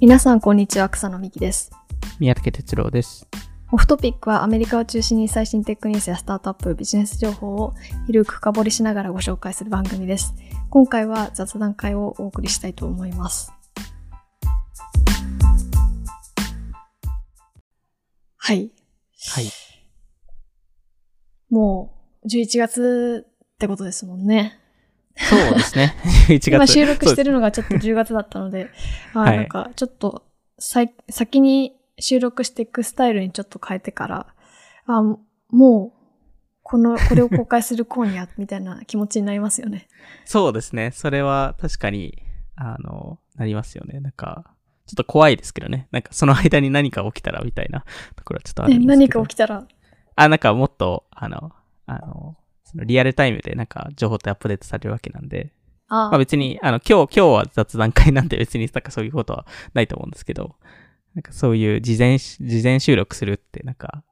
皆さんこんにちは草野美希です。宮武哲郎です。オフトピックはアメリカを中心に最新テックニュースやスタートアップビジネス情報を広く深掘りしながらご紹介する番組です。今回は雑談会をお送りしたいと思います。はい。はい。もう11月ってことですもんねそうですね。11月。今収録してる。るのがちょっと 10月だったので、あーはいなんかちょっとさい先に収録していくスタイルにちょっと変えてから、あーもう、この、これを公開する今夜みたいな気持ちになりますよね。そうですね。それは確かに、あの、なりますよね。なんか、ちょっと怖いですけどね。なんかその間に何か起きたらみたいなところはちょっとあるんねですけど。何か起きたら、あ、なんかもっと、あの、あの、そのリアルタイムでなんか情報ってアップデートされるわけなんで、あーまあ別に、あの、今日、今日は雑談会なんで別になんかそういうことはないと思うんですけど、なんかそういう事前し、事前収録するってなんか、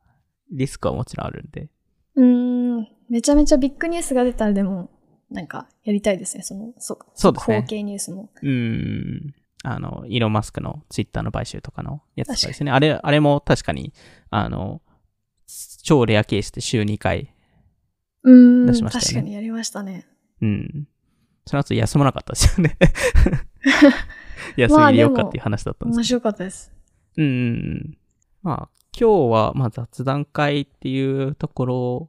リスクはもちろんあるんで、うーん、めちゃめちゃビッグニュースが出たらでも、なんかやりたいですね、その、そそうですね速報系ニュースも。うーん。あの、イーロン・マスクのツイッターの買収とかのやつとかですね。あれ、あれも確かに、あの、超レアケースで週2回。うーん、出しましたよね確かにやりましたね。うん。その後休まなかったですよね。休みでよっかっていう話だったんです面白かったです。うん。まあ、今日は、まあ、雑談会っていうところ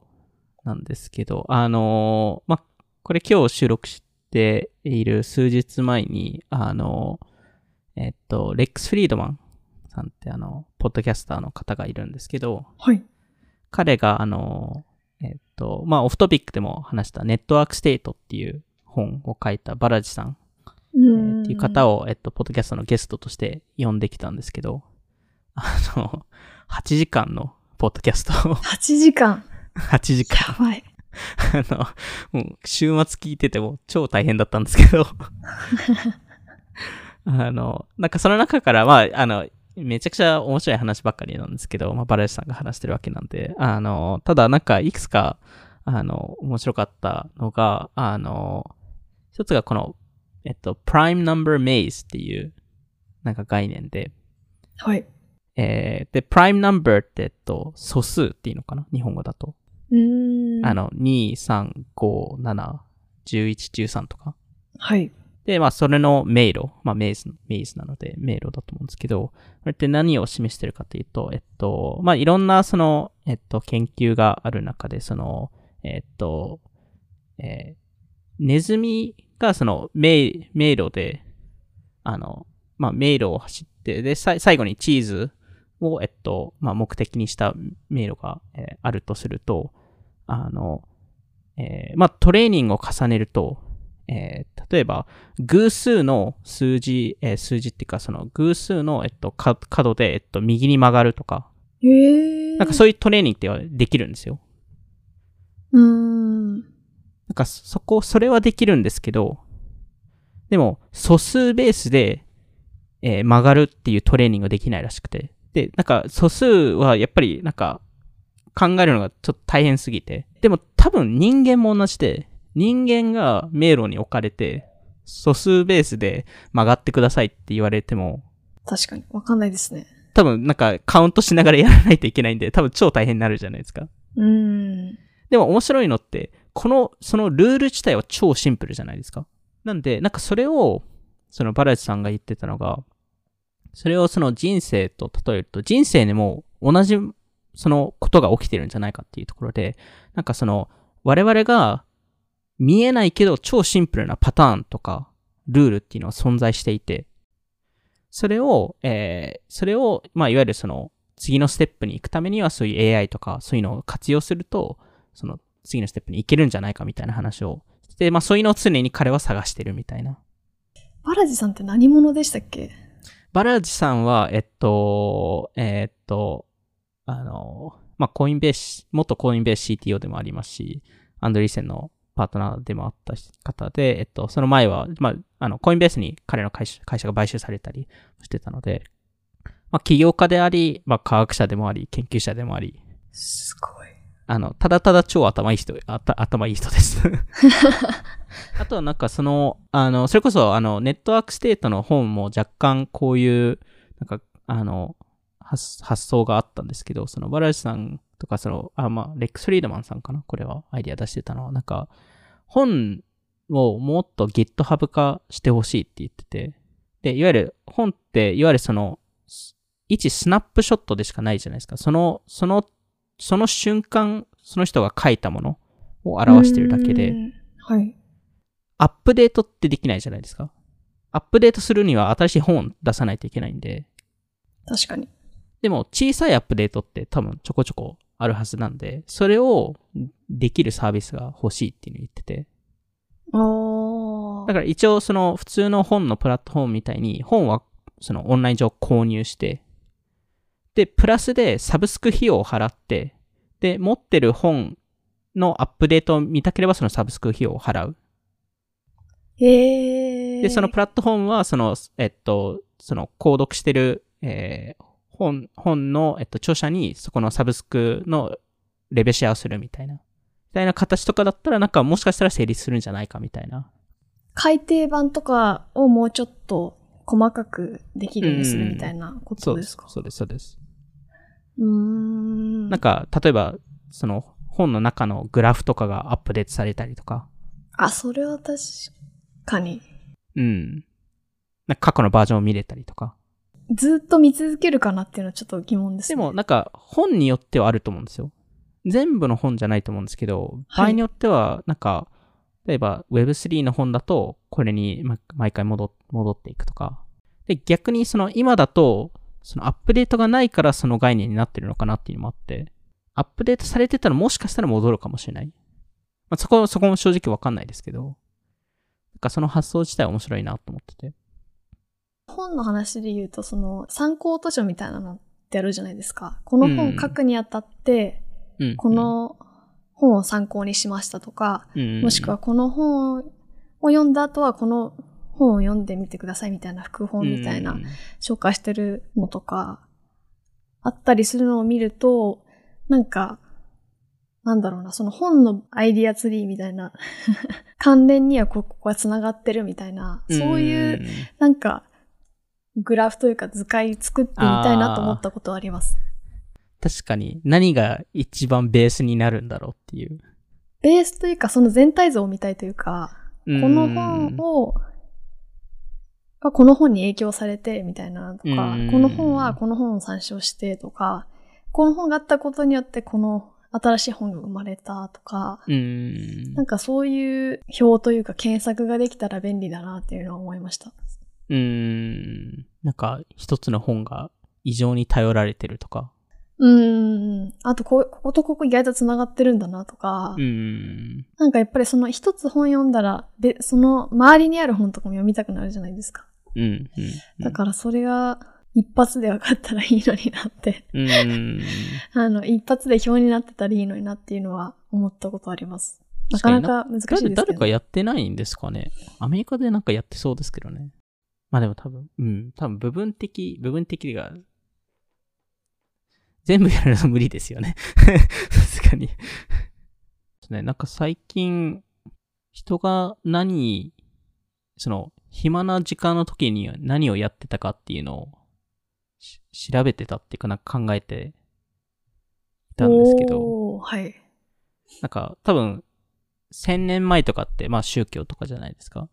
なんですけど、あのまあ、これ今日収録している数日前に、あのえっと、レックス・フリードマンさんってあの、ポッドキャスターの方がいるんですけど、はい。彼があの、えっと、まあ、 Off Topic でも話した Network State っていう本を書いたバラジさんうえーっていう方を、えっと、ポッドキャストのゲストとして呼んできたんですけど、あの、8時間のポッドキャストを、8時間。8時間、やばい。あの、もう週末聞いてても超大変だったんですけど、あの、なんかその中から、まあ、あの、めちゃくちゃ面白い話ばっかりなんですけど、まあ、バラエシさんが話してるわけなんで、あの、ただなんかいくつか、あの、面白かったのが、あの、一つがこの、えっと、prime number maze っていう、なんか概念で、はい。えー、で、prime number って、えっと、素数っていうのかな？日本語だと。うーん。あ、の、2、3、5、7、11、13とか。はい。で、まあ、それの迷路。まあ、メイズ、メイズなので、迷路だと思うんですけど、これって何を示してるかというと、えっと、まあ、いろんな、その、えっと、研究がある中で、その、えっと、えーネズミが、その、迷、路で、あの、まあ、迷路を走って、で、最後にチーズを、えっと、まあ、目的にした迷路が、えーあるとすると、あの、えーまあ、トレーニングを重ねると、えー例えば、偶数の数字、えー数字っていうか、その偶数の、えっと、か角で、えっと、右に曲がるとか、へえ。なんかそういうトレーニングってできるんですよ。うーん。なんかそこ、それはできるんですけど、でも、素数ベースで、えー曲がるっていうトレーニングができないらしくて。で、なんか素数はやっぱりなんか考えるのがちょっと大変すぎて。でも多分人間も同じで、人間が迷路に置かれて、素数ベースで曲がってくださいって言われても、確かに。わかんないですね。多分なんかカウントしながらやらないといけないんで、多分超大変になるじゃないですか。うーん。でも面白いのって、この、そのルール自体は超シンプルじゃないですか。なんで、なんかそれを、そのバラエティさんが言ってたのが、それをその人生と例えると、人生にも同じ、そのことが起きてるんじゃないかっていうところで、なんかその、我々が見えないけど超シンプルなパターンとか、ルールっていうのは存在していて、それを、えー、それを、まあ、いわゆるその、次のステップに行くためにはそういう AI とか、そういうのを活用すると、その次のステップに行けるんじゃないかみたいな話を。して、まあそういうのを常に彼は探してるみたいな。バラジさんって何者でしたっけ？バラージさんは、えっと、えっと、あの、まあコインベース、元コインベース CTO でもありますし、アンドリーセンのパートナーでもあった方で、えっと、その前は、まあ、あの、コインベースに彼の会社会社が買収されたりしてたので、まあ起業家であり、まあ科学者でもあり、研究者でもあり、すごい。あの、ただただ超頭いい人、頭いい人です。あとはなんかその、あの、それこそあの、 Network State の本も若干こういう、なんか、あの、発発想があったんですけど、そのバラジさんとか、その、あ、まあ、レックス・フリードマンさんかなこれはアイディア出してたのは、なんか、本をもっと GitHub 化してほしいって言ってて、で、いわゆる本って、いわゆるその、一スナップショットでしかないじゃないですか。その、その、その瞬間、その人が書いたものを表してるだけでう、ん。はい。アップデートってできないじゃないですか。アップデートするには新しい本を出さないといけないんで、確かに。でも小さいアップデートって多分ちょこちょこあるはずなんで、それをできるサービスが欲しいっていうのを言ってて。おだから一応その普通の本のプラットフォームみたいに本はそのオンライン上購入して、で、プラスでサブスク費用を払って、で、持ってる本のアップデートを見たければそのサブスク費用を払う。へえ。で、そのプラットフォームは、その、えっと、その、購読してる、えー本、本の、えっと、著者に、そこのサブスクのレベシェアをするみたいな。みたいな形とかだったら、なんか、もしかしたら成立するんじゃないかみたいな。改訂版とかをもうちょっと細かくできるようにするみたいなことですすか。そうです、そうです。うーん。なんか、例えば、その、本の中のグラフとかがアップデートされたりとか、あ、それは確かに。うん。なんか過去のバージョンを見れたりとか。ずっと見続けるかなっていうのはちょっと疑問ですね。でも、なんか、本によってはあると思うんですよ。全部の本じゃないと思うんですけど、はい場合によっては、なんか、例えば Web3 の本だと、これにま毎回戻戻っていくとか。で、逆にその今だと、そのアップデートがないからその概念になってるのかなっていうのもあって、アップデートされてたらもしかしたら戻るかもしれない。まあ、そこ、そこも正直わかんないですけど、なんかその発想自体面白いなと思ってて。本の話で言うと、その参考図書みたいなのってあるじゃないですか。この本書くにあたって、うん。この本を参考にしましたとか、うん、もしくはこの本を読んだ後はこの本を読んでみてくださいみたいな副本みたいなうん紹介してるのとか、あったりするのを見ると、なんか、なんだろうな、その本のアイディアツリーみたいな、関連にはここが繋がってるみたいな、そういう、んなんか、グラフというか図解作ってみたいなと思ったことはあります。確かに何が一番ベースになるんだろうっていう。ベースというか、その全体像を見たいというか、この本を、あこの本に影響されてみたいなとかうん、この本はこの本を参照してとか、この本があったことによってこの新しい本が生まれたとか、なんかそういう表というか検索ができたら便利だなっていうのは思いました。うーん。なんか、一つの本が異常に頼られてるとか。うーん。あとこ、こことここ意外と繋がってるんだなとか、うーん。なんかやっぱりその一つ本読んだら、で、その周りにある本とかも読みたくなるじゃないですか。うん。うん。だからそれが一発で分かったらいいのになって、うーん。あの、一発で表になってたらいいのになっていうのは思ったことあります。なかなか難しいですけど、誰誰かやってないんですかねアメリカでなんかやってそうですけどね。まあでも多分、うん。多分部分的、部分的が、全部やるの無理ですよね。さすがに。ね、なんか最近、人が何、その、暇な時間の時に何をやってたかっていうのをし調べてたっていうかなんか考えていたんですけど、おーはい。なんか多分、千年前とかって、まあ宗教とかじゃないですか。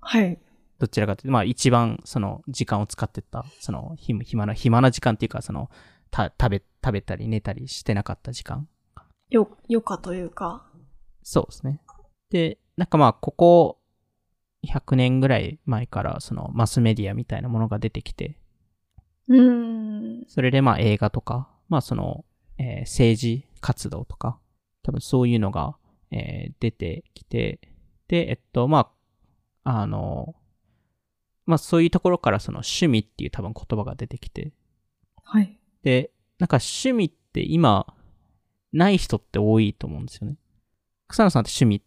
はい。どちらかというと、まあ一番その時間を使ってた、その暇暇な、暇な時間っていうか、その、た、食べ、食べたり寝たりしてなかった時間。よ、余暇というか。そうですね。で、なんかまあここ100年ぐらい前からそのマスメディアみたいなものが出てきて、うーん。それでまあ映画とか、まあその、えー政治活動とか、多分そういうのが、えー出てきて、で、えっと、まあ、あの、まあそういうところからその趣味っていう多分言葉が出てきて、はい。で、なんか趣味って今、ない人って多いと思うんですよね。草野さんって趣味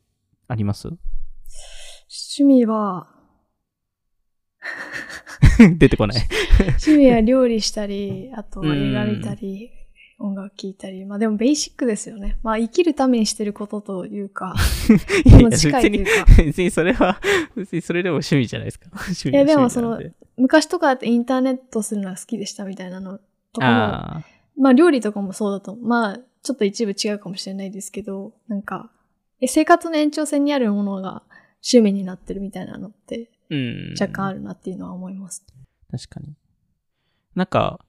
あります？趣味は、出てこない。趣味は料理したり、あとは映画見たり、音楽聴いたり。まあでもベーシックですよね。まあ生きるためにしてることというか、いやでも近いというか別にそれは、別にそれでも趣味じゃないですか。趣味いやでも趣味なんで昔とかだってインターネットするのが好きでしたみたいなのとかも、まあ料理とかもそうだと、まあちょっと一部違うかもしれないですけど、なんか、え生活の延長線にあるものが趣味になってるみたいなのってうん。若干あるなっていうのは思います。確かに。なんか、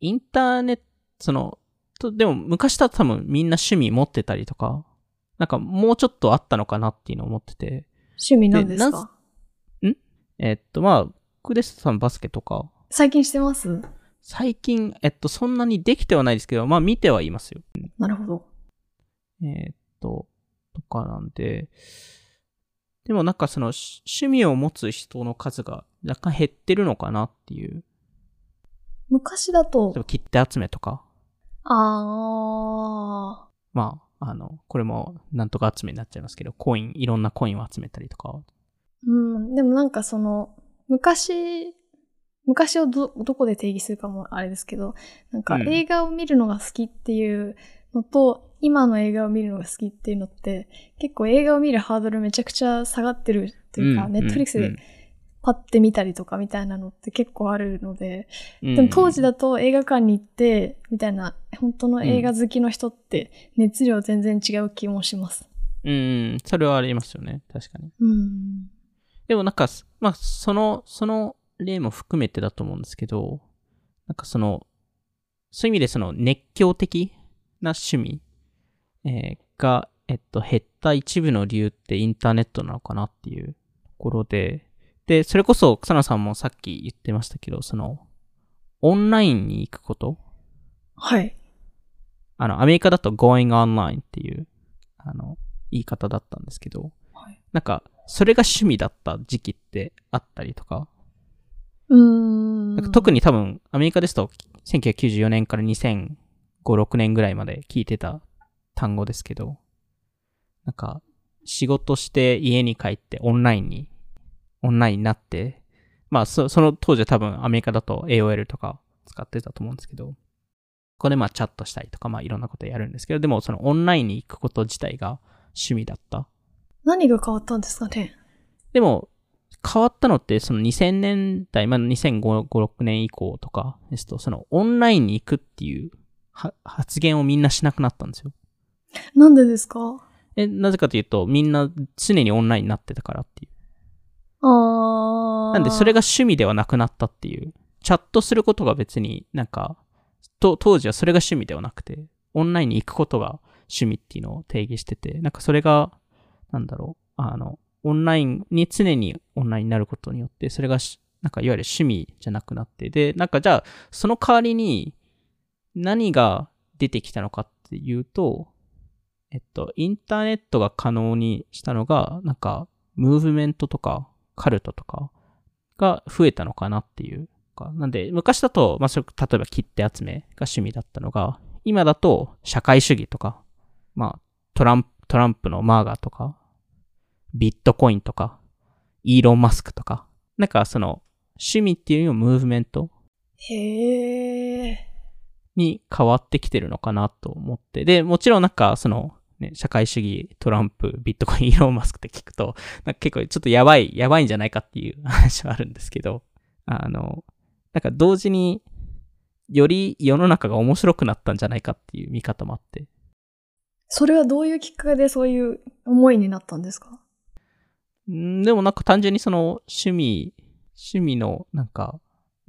インターネット、その、とでも昔だと多分みんな趣味持ってたりとか、なんかもうちょっとあったのかなっていうのを思ってて、趣味なんですでかえっと、まあ、クレストさんバスケとか、最近してます？最近、えっと、そんなにできてはないですけど、まあ見てはいますよ。なるほど。えーっと、とかなんで、でもなんかそのし趣味を持つ人の数が若干減ってるのかなっていう。昔だと例え、ば切手集めとか。あまあ、あの、これもなんとか集めになっちゃいますけど、コイン、いろんなコインを集めたりとか。ー、うん、でもなんかその、昔、昔をど、どこで定義するかもあれですけど、なんかうん。映画を見るのが好きっていうのと、今の映画を見るのが好きっていうのって、結構映画を見るハードルめちゃくちゃ下がってるというか、んネットフリックスでうんパッて見たりとかみたいなのって結構あるので、うんでも当時だと映画館に行って、みたいな、本当の映画好きの人って熱量全然違う気もします。うん、うんそれはありますよね。確かに。うん。でもなんか、まあ、その、その例も含めてだと思うんですけど、なんかその、そういう意味でその熱狂的な趣味、えーが、えっと、減った一部の理由ってインターネットなのかなっていうところで、で、それこそ草野さんもさっき言ってましたけど、その、オンラインに行くこと？はい。あの、アメリカだと going online っていう、あの、言い方だったんですけど、はいなんか、それが趣味だった時期ってあったりとか、うーん。なんか特に多分、アメリカですと、1994年から2005、6年ぐらいまで聞いてた単語ですけど、なんか、仕事して家に帰ってオンラインに、オンラインになって、まあ、そその当時は多分アメリカだと AOL とか使ってたと思うんですけど、ここでまあチャットしたりとか、まあいろんなことやるんですけど、でもそのオンラインに行くこと自体が趣味だった。何が変わったんですかねでも、変わったのって、その2000年代、まあ、2005、6年以降とかですと、そのオンラインに行くっていうは発言をみんなしなくなったんですよ。なんでですか？え、なぜかというと、みんな常にオンラインになってたからっていう。なんで、それが趣味ではなくなったっていう。チャットすることが別になんか、と、当時はそれが趣味ではなくて、オンラインに行くことが趣味っていうのを定義してて、なんかそれが、なんだろう、あの、オンラインに常にオンラインになることによって、それが、なんかいわゆる趣味じゃなくなって、で、なんかじゃあ、その代わりに何が出てきたのかっていうと、えっと、インターネットが可能にしたのが、なんか、ムーブメントとか、カルトとかが増えたのかなっていうか。なんで、昔だと、まあ、例えば切手集めが趣味だったのが、今だと社会主義とか、まあ、トランプ、トランプのマーガーとか、ビットコインとか、イーロン・マスクとか、なんかその、趣味っていうよりもムーブメントへー。に変わってきてるのかなと思って。で、もちろんなんか、その、ね、社会主義、トランプ、ビットコイン、イーロン・マスクって聞くと、結構ちょっとやばい、やばいんじゃないかっていう 話はあるんですけど、あの、なんか同時に、より世の中が面白くなったんじゃないかっていう見方もあって。それはどういうきっかけでそういう思いになったんですか？んでもなんか単純にその趣味、趣味のなんか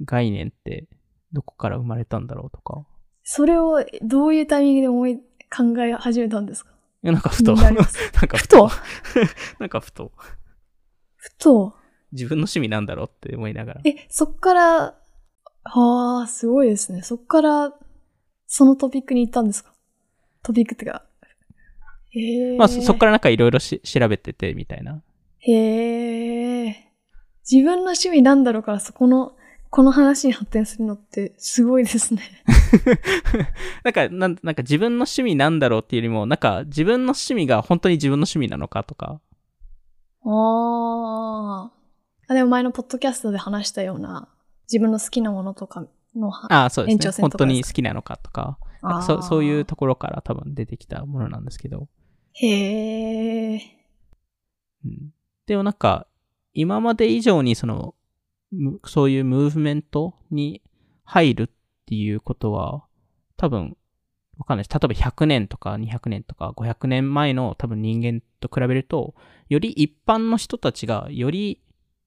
概念ってどこから生まれたんだろうとか。それをどういうタイミングで思い、考え始めたんですか？いやなんかふと、なんかふと？なんかふと、ふと？自分の趣味なんだろうって思いながら。え、そっから、はあ、すごいですね。そっから、そのトピックに行ったんですか？トピックってか。へえ。まあそそっからなんかいろいろし調べててみたいな。へえ。自分の趣味なんだろうからそこの、この話に発展するのってすごいですね。なんか、なんなんか自分の趣味なんだろうっていうよりも、なんか自分の趣味が本当に自分の趣味なのかとか。ああ。あ、でも前のポッドキャストで話したような、自分の好きなものとかのはああ、そうですね。延長線本当とかですか？に好きなのかとか、かそうそういうところから多分出てきたものなんですけど、へえ。うん、でもなんか、今まで以上にその、むそういうムーブメントに入るっていうことは、多分、わかんないです。例えば100年とか200年とか500年前の多分人間と比べると、より一般の人たちが、より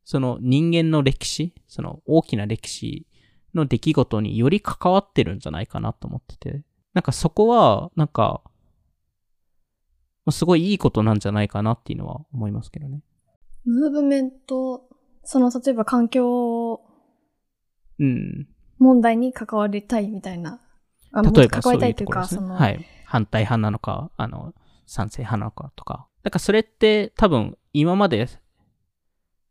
その人間の歴史、その大きな歴史の出来事により関わってるんじゃないかなと思ってて。なんかそこは、なんか、すごいいいことなんじゃないかなっていうのは思いますけどね。ムーブメント、その、例えば環境うん。問題に関わりたいみたいな。あ例えば関わりたいうというか、そねはい。反対派なのか、あの、賛成派なのかとか。だからそれって多分今まで、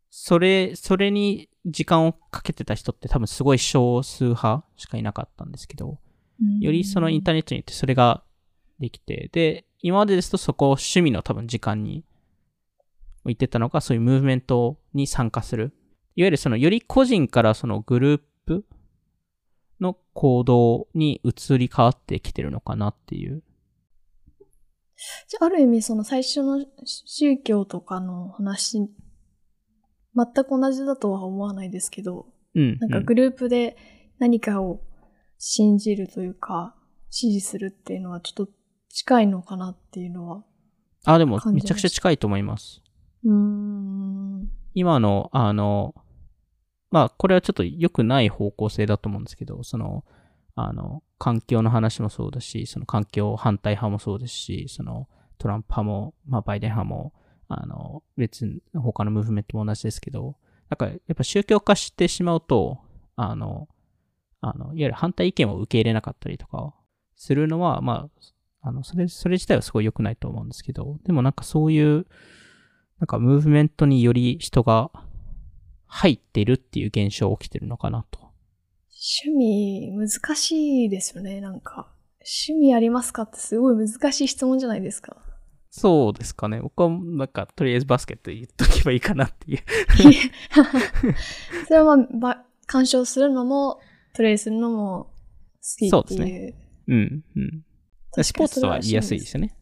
それ、それに時間をかけてた人って多分すごい少数派しかいなかったんですけど、うんよりそのインターネットによってそれができて、で、今までですとそこを趣味の多分時間に置いてたのが、そういうムーブメントに参加する。いわゆるそのより個人からそのグループの行動に移り変わってきてるのかなっていう。じゃあ、ある意味、その最初の宗教とかの話、全く同じだとは思わないですけど、うん。うんなんかグループで何かを信じるというか、支持するっていうのはちょっと近いのかなっていうのは。あ、でもめちゃくちゃ近いと思います。うん。今の、あの、まあ、これはちょっと良くない方向性だと思うんですけど、その、あの、環境の話もそうだし、その環境反対派もそうですし、その、トランプ派も、まあ、バイデン派も、あの、別に他のムーブメントも同じですけど、なんか、やっぱ宗教化してしまうと、あの、あの、いわゆる反対意見を受け入れなかったりとか、するのは、まあ、あの、それ、それ自体はすごい良くないと思うんですけど、でもなんかそういう、なんかムーブメントにより人が入ってるっていう現象起きてるのかなと。趣味、難しいですよね、なんか。趣味ありますかってすごい難しい質問じゃないですか。そうですかね。僕はなんかとりあえずバスケット言っとけばいいかなっていう。それはまあば、鑑賞するのも、プレイするのも好きそうっていう。ですねうん、うん。スポーツとは言いやすいですよね。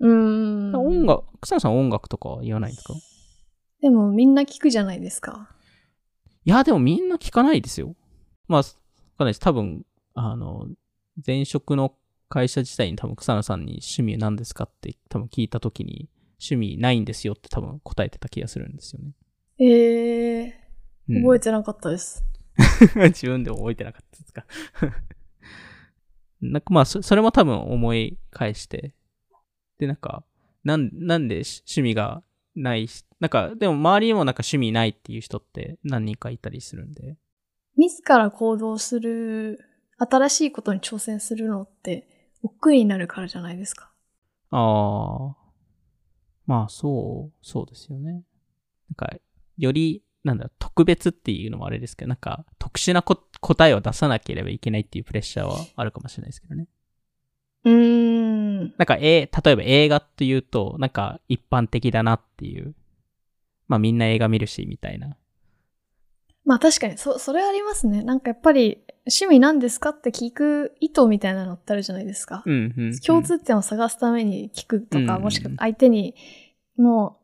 うーん。音楽、草野さん音楽とかは言わないんですか？でもみんな聞くじゃないですか。いや、でもみんな聞かないですよ。まあ、わかんないです。多分、あの、前職の会社自体に多分草野さんに趣味何ですかって多分聞いたときに、趣味ないんですよって多分答えてた気がするんですよね。ええうんー、覚えてなかったです。自分でも覚えてなかったですか？なんかまあそ、それも多分思い返して。で、なんか、なん、なんでし趣味がないし、なんか、でも周りにもなんか趣味ないっていう人って何人かいたりするんで。自ら行動する、新しいことに挑戦するのって、億劫になるからじゃないですか。ああ。まあ、そう、そうですよね。なんか、より、なんだ、特別っていうのもあれですけど、なんか、特殊なこ答えを出さなければいけないっていうプレッシャーはあるかもしれないですけどね。うーん。なんか、え例えば映画っていうと、なんか一般的だなっていう。まあみんな映画見るし、みたいな。まあ確かに、そ、それありますね。なんかやっぱり、趣味何ですかって聞く意図みたいなのってあるじゃないですか。うん、うん、うん。共通点を探すために聞くとか、うんもしくは相手にの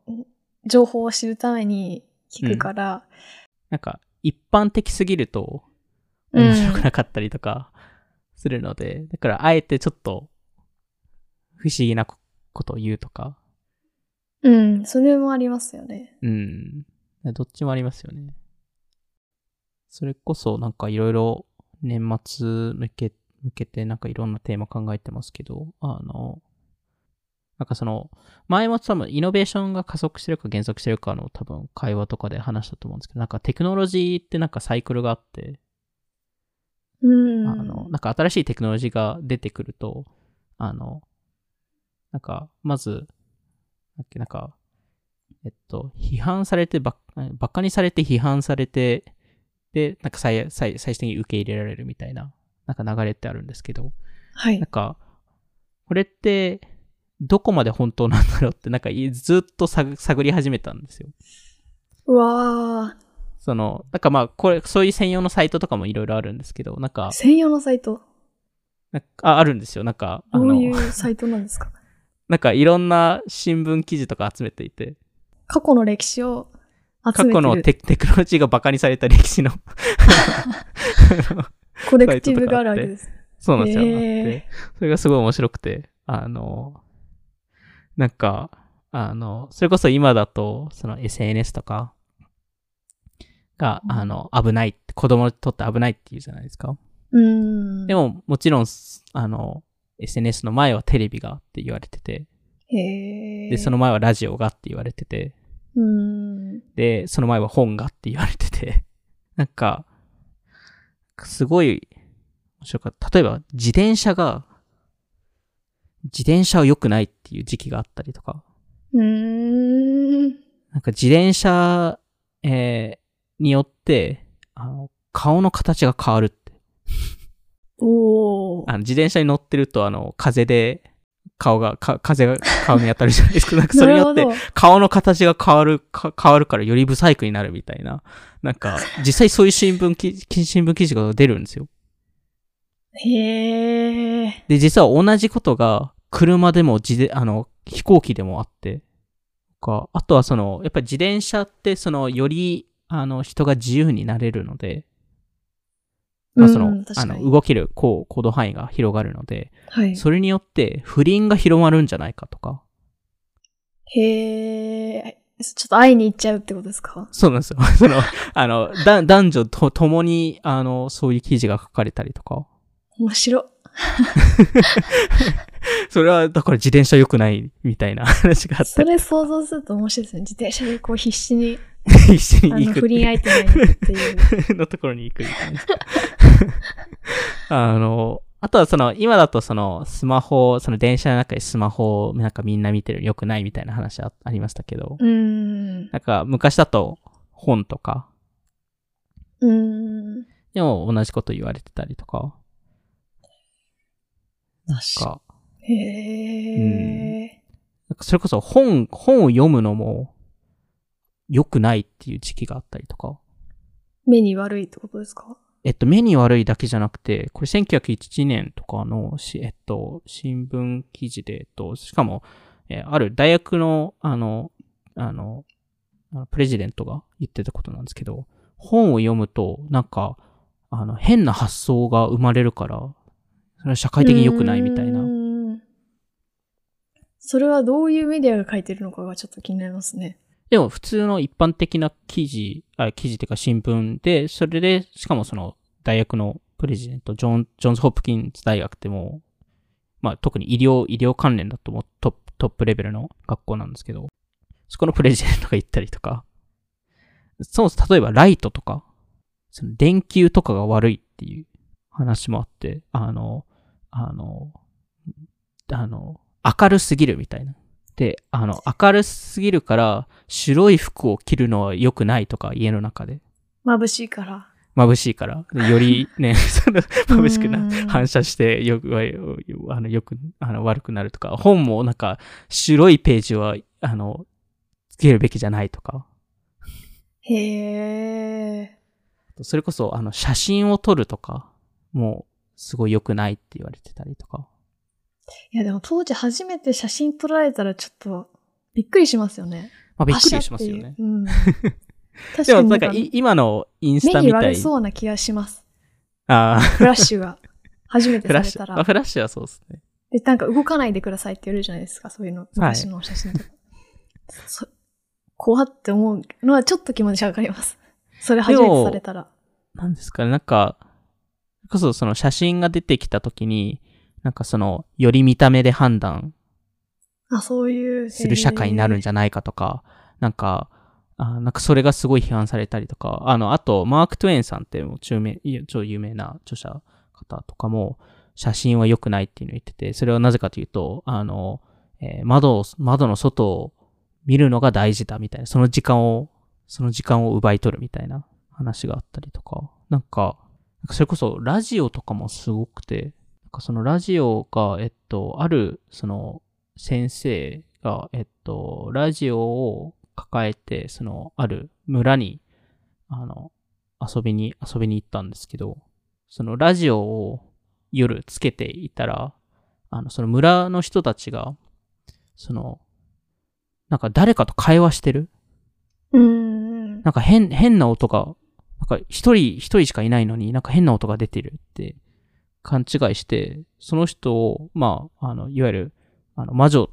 情報を知るために聞くから、なんか、一般的すぎると、うん面白くなかったりとか、するので、だから、あえてちょっと、不思議なこことを言うとか、うん、それもありますよね。うん。どっちもありますよね。それこそ、なんかいろいろ年末向け、向けてなんかいろんなテーマ考えてますけど、あの、なんかその、前も多分イノベーションが加速してるか減速してるかの多分会話とかで話したと思うんですけど、なんかテクノロジーってなんかサイクルがあって、うん。あの、なんか新しいテクノロジーが出てくると、あの、なんか、まず、なんだっけ、なんか、えっと、批判されてばっ、バカにされて批判されて、で、なんか最、最、最終的に受け入れられるみたいな、なんか流れってあるんですけど、はいなん。か、これって、どこまで本当なんだろうって、なんかいずっと探探り始めたんですよ。うわー。その、なんかまあ、これ、そういう専用のサイトとかもいろいろあるんですけど、なんか、専用のサイト？あ、あるんですよ。なんか、あの、どういうサイトなんですか？なんかいろんな新聞記事とか集めていて、過去の歴史を集めてる過去のテテクノロジーがバカにされた歴史の コレクティブがあるわけです。そうなんですよ。へーそれがすごい面白くて、あの、なんか、あの、それこそ今だと、その SNS とかが、うんあの、危ないって、子供にとって危ないって言うじゃないですか。うーん。でも、もちろん、あの、SNS の前はテレビがって言われてて、で、その前はラジオがって言われてて。で、その前は本がって言われてて、なんか、すごい面白かった。例えば、自転車が、自転車は良くないっていう時期があったりとか、うーん。なんか自転車、えーによって、あの、顔の形が変わる。おー。あの、自転車に乗ってると、あの、風で、顔が、か風が顔に当たるじゃないですか。なんかそれによって顔の形が変わる、か変わるからよりブサイクになるみたいな。なんか、実際そういう新聞記事、新聞記事が出るんですよ。どへー。で、実は同じことが、車でも自で、あの、飛行機でもあって、か、あとはその、やっぱり自転車って、その、より、あの、人が自由になれるので、まあその、うん確あの、動ける、こう、行動範囲が広がるので、はい。それによって、不倫が広まるんじゃないかとか、へー。ちょっと会いに行っちゃうってことですか？そうなんですよ。その、あの、だ男女と共に、あの、そういう記事が書かれたりとか、面白。それは、だから自転車良くない、みたいな話があったり、それ想像すると面白いですね。自転車でこう必死に、一緒あの、に行く不倫相手になるっていう。のところに行くみたいな。あの、あとはその、今だとその、スマホ、その電車の中でスマホをなんかみんな見てるの良くないみたいな話あありましたけど、うーん。なんか昔だと本とか、うーん。でも同じこと言われてたりとか、なんか、へえ。なんかそれこそ本、本を読むのも良くないっていう時期があったりとか、目に悪いってことですか？えっと、目に悪いだけじゃなくて、これ1901年とかの、えっと、新聞記事で、えっと、しかも、えある大学の、あの、あの、プレジデントが言ってたことなんですけど、本を読むと、なんか、あの、変な発想が生まれるから、それは社会的に良くないみたいな。それはどういうメディアが書いてるのかがちょっと気になりますね。でも普通の一般的な記事、あ記事っていうか新聞で、それで、しかもその大学のプレジデント、ジョン、ジョンズ・ホプキンズ大学ってもう、まあ特に医療、医療関連だともうトップ、トップレベルの学校なんですけど、そこのプレジデントが言ったりとか、そう、例えばライトとか、その電球とかが悪いっていう話もあって、あの、あの、あの、明るすぎるみたいな。で、あの、明るすぎるから、白い服を着るのは良くないとか、家の中で。眩しいから。眩しいから。でよりね、その眩しくなう、ん反射して、よく、あの、よく、あの、悪くなるとか、本もなんか、白いページは、あの、つけるべきじゃないとか。へえ。それこそ、あの、写真を撮るとか、もう、すごい良くないって言われてたりとか。いやでも当時初めて写真撮られたらちょっとびっくりしますよね。まあ、びっくりしますよねう。うん。確でも、かになんんか今のインス目にタみたい悪そうな気がします。ああ、フラッシュが初めて。されたらあ。フラッシュはそうですね。で、なんか動かないでくださいって言われるじゃないですか、そういうの。昔の写真とか。そ怖って思うのはちょっと気持ちわかります。それ初めてされたら。なんですかね、なんか、こそその写真が出てきたときに、なんかその、より見た目で判断あ、そういう。する社会になるんじじゃないかとか、なんか、あなんかそれがすごい批判されたりとか、あの、あと、マーク・トゥエンさんってもう中名、超有名な著者方とかも、写真は良くないっていうのを言ってて、それはなぜかというと、あの、えー窓を、窓の外を見るのが大事だみたいな、その時間を、その時間を奪い取るみたいな話があったりとか、なんか、なんかそれこそラジオとかもすごくて、かそのラジオが、えっと、ある、その、先生が、えっと、ラジオを抱えて、その、ある村に、あの、遊びに、遊びに行ったんですけど、そのラジオを夜つけていたら、あの、その村の人たちが、その、なんか誰かと会話してる？うん。なんか変、変な音が、なんか一人、一人しかいないのになんか変な音が出てるって勘違いして、その人を、まあ、あの、いわゆる、あの、魔女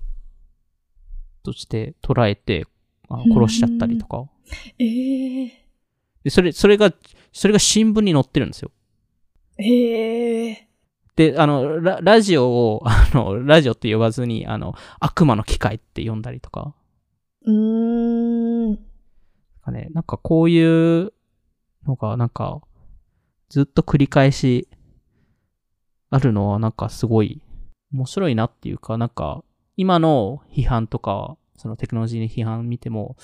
として捉えて、あの殺しちゃったりとか。ええで、それ、それが、それが新聞に載ってるんですよ。ええで、あの、ララジオを、あの、ラジオって呼ばずに、あの、悪魔の機械って呼んだりとか。うーん。なんかね、なんかこういうのが、なんか、ずっと繰り返しあるのは、なんかすごい面白いなっていうか、なんか、今の批判とか、そのテクノロジーの批判見ても、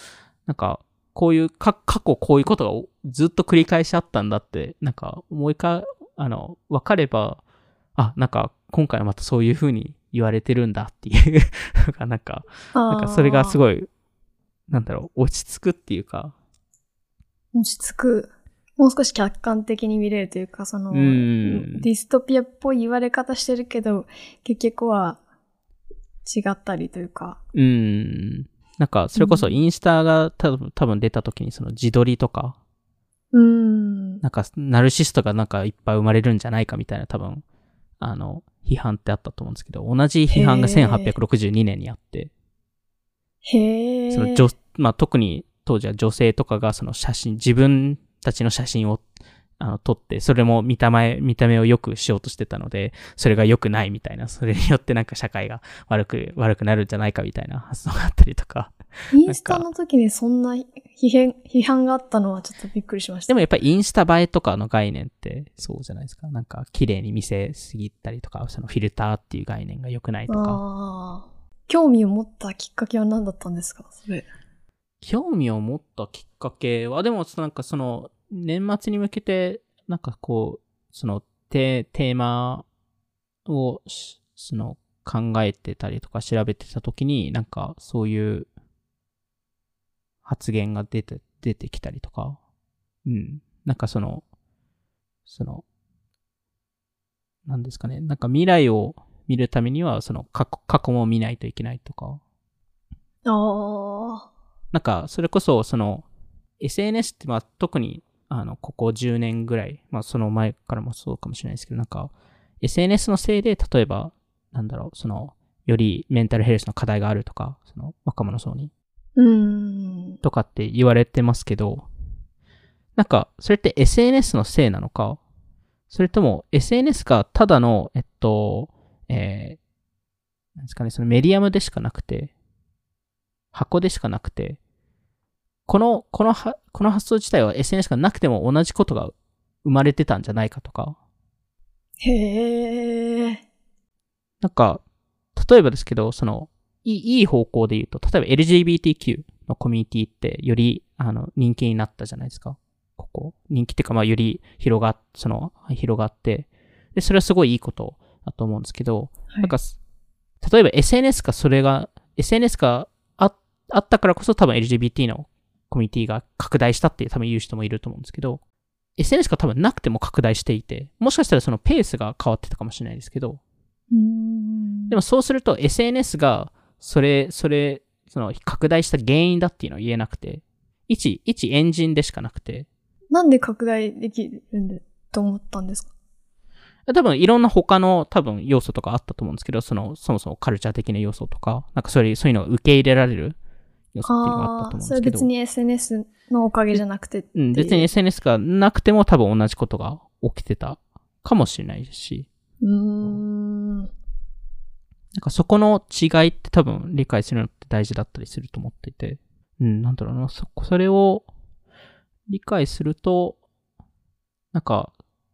なんか、こういう、か、過去こういうことがおずっと繰り返しあったんだって、なんか、もう一回、あの、わかれば、あ、なんか、今回はまたそういう風に言われてるんだっていう、なんか、なんか、なんかそれがすい。ごい、なんだろう、落ち着くっていうか、落ち着く。もう少し客観的に見れるというか、その、うんディストピアっぽい言われ方してるけど、結局は違ったりというか。うーん。なんか、それこそインスタが多分多分出た時にその自撮りとか、うーん。なんか、ナルシストがなんかいっぱい生まれるんじゃないかみたいな多分、あの、批判ってあったと思うんですけど、同じ批判がへー1862年にあって、へえ。その女、まあ、特に当時は女性とかがその写真、自分たちの写真をあの撮って、それも見た目、見た目を良くしようとしてたので、それが良くないみたいな、それによってなんか社会が悪く、悪くなるんじゃないかみたいな発想があったりとか、インスタの時にそんな批判批判があったのはちょっとびっくりしました。でもやっぱりインスタ映えとかの概念ってそうじゃないですか。なんか綺麗に見せすぎたりとか、そのフィルターっていう概念が良くないとか。興味を持ったきっかけは何だったんですかそれ。興味を持ったきっかけは、でもなんかその年末に向けて、なんかこう、そのテテーマをその考えてたりとか調べてた時に、なんかそういう発言が出て、出てきたりとか、うん。なんかその、その、なんですかね。なんか未来を見るためには、その過去、過去も見ないといけないとか、ああ。なんか、それこそ、その、SNS って、まあ、特に、あの、ここ10年ぐらい、まあ、その前からもそうかもしれないですけど、なんか、SNS のせいで、例えば、なんだろう、その、よりメンタルヘルスの課題があるとか、その、若者層に、うーん。とかって言われてますけど、なんか、それって SNS のせいなのか、それとも SNS がただの、えっと、えー、なんですかね、そのメディアムでしかなくて、箱でしかなくて、この、このは、この発想自体は SNS がなくても同じことが生まれてたんじゃないかとか、へえ。なんか、例えばですけど、その、いい方向で言うと、例えば LGBTQ のコミュニティってより、あの、人気になったじゃないですか。ここ。人気っていうか、まあ、より広がっ、その、広がって、で、それはすごいいいことだと思うんですけど、はいなんかす、例えば SNS がそれが、SNS がああったからこそ多分 LGBT のコミュニティが拡大したって多分言う人もいると思うんですけど、SNS が多分なくても拡大していて、もしかしたらそのペースが変わってたかもしれないですけど。でもそうすると SNS がそれ、それ、その拡大した原因だっていうのは言えなくて、一、一エンジンでしかなくて、なんで拡大できるんで、と思ったんですか？多分いろんな他の多分要素とかあったと思うんですけど、その、そもそもカルチャー的な要素とか、なんかそういう、そういうのが受け入れられる要素っていうのがあったと思うんああ、ですけど。それ別に SNS のおかげじゃなくてううん、別に SNS がなくても多分同じことが起きてたかもしれないし、うーん。なんかそこの違いって多分理解するのって大事だったりすると思っていて、うん、なんだろうな、そ、それを理解すると、なんか、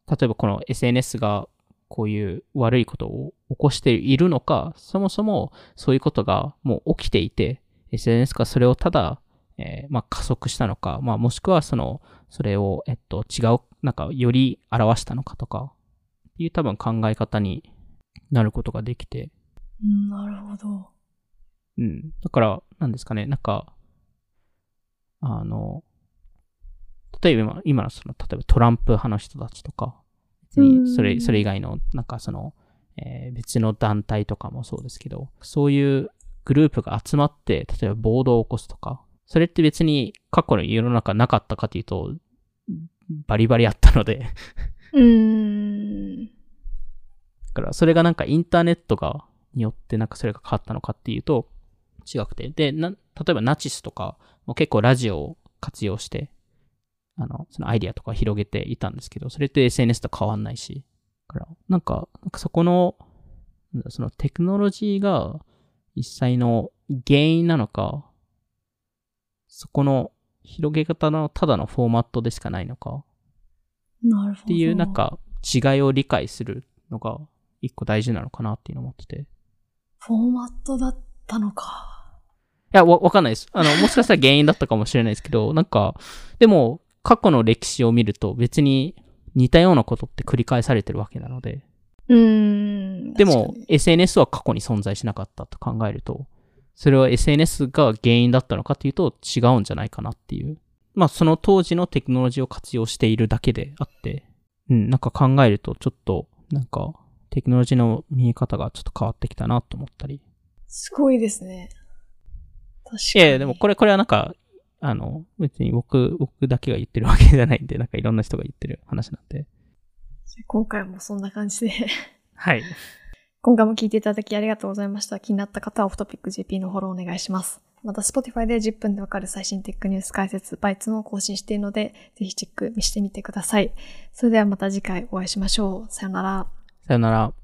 例えばこの SNS がこういう悪いことを起こしているのか、そもそもそういうことがもう起きていて、SNS がそれをただ、えーまあ加速したのか、まあもしくはその、それを、えっと、違う、なんかより表したのかとか、っていう多分考え方になることができて、うんなるほど。うん。だから、なんですかね、なんか、あの、例えば今今のその、例えばトランプ派の人たちとか、それ、それ以外の、なんかその、えー別の団体とかもそうですけど、そういうグループが集まって、例えば暴動を起こすとか、それって別に過去の世の中なかったかというと、バリバリあったので、うーん。だからそれがなんかインターネットが、によってなんかそれが変わったのかっていうと、違くて。で、な、例えばナチスとかも結構ラジオを活用して、あの、そのアイディアとか広げていたんですけど、それって SNS と変わんないし。だから、なんか、なんかそこの、そのテクノロジーが実際の原因なのか、そこの広げ方のただのフォーマットでしかないのか。っていうなん、か違いを理解するのが一個大事なのかなっていうのを思ってて。いフォーマットだったのか。や、わ、わかんないです。あの、もしかしたら原因だったかもしれないですけど、なんか、でも、過去の歴史を見ると別に似たようなことって繰り返されてるわけなので、うーん。でも SNS は過去に存在しなかったと考えると、それは SNS が原因だったのかっていうと違うんじゃないかなっていう。まあその当時のテクノロジーを活用しているだけであって、うん、なんか考えるとちょっと、なんかテクノロジーの見え方がちょっと変わってきたなと思ったり。すごいですね。確かいに。やいやでもこれ、これはなんか、あの、別に僕、僕だけが言ってるわけじゃないんで、なんかいろんな人が言ってる話なんで。今回もそんな感じで。はい。今回も聞いていただきありがとうございました。気になった方はオフトピック JP のフォローお願いします。また Spotify で10分でわかる最新テックニュース解説、バイツも更新しているので、ぜひチェックしてみてください。それではまた次回お会いしましょう。さよなら。さよなら。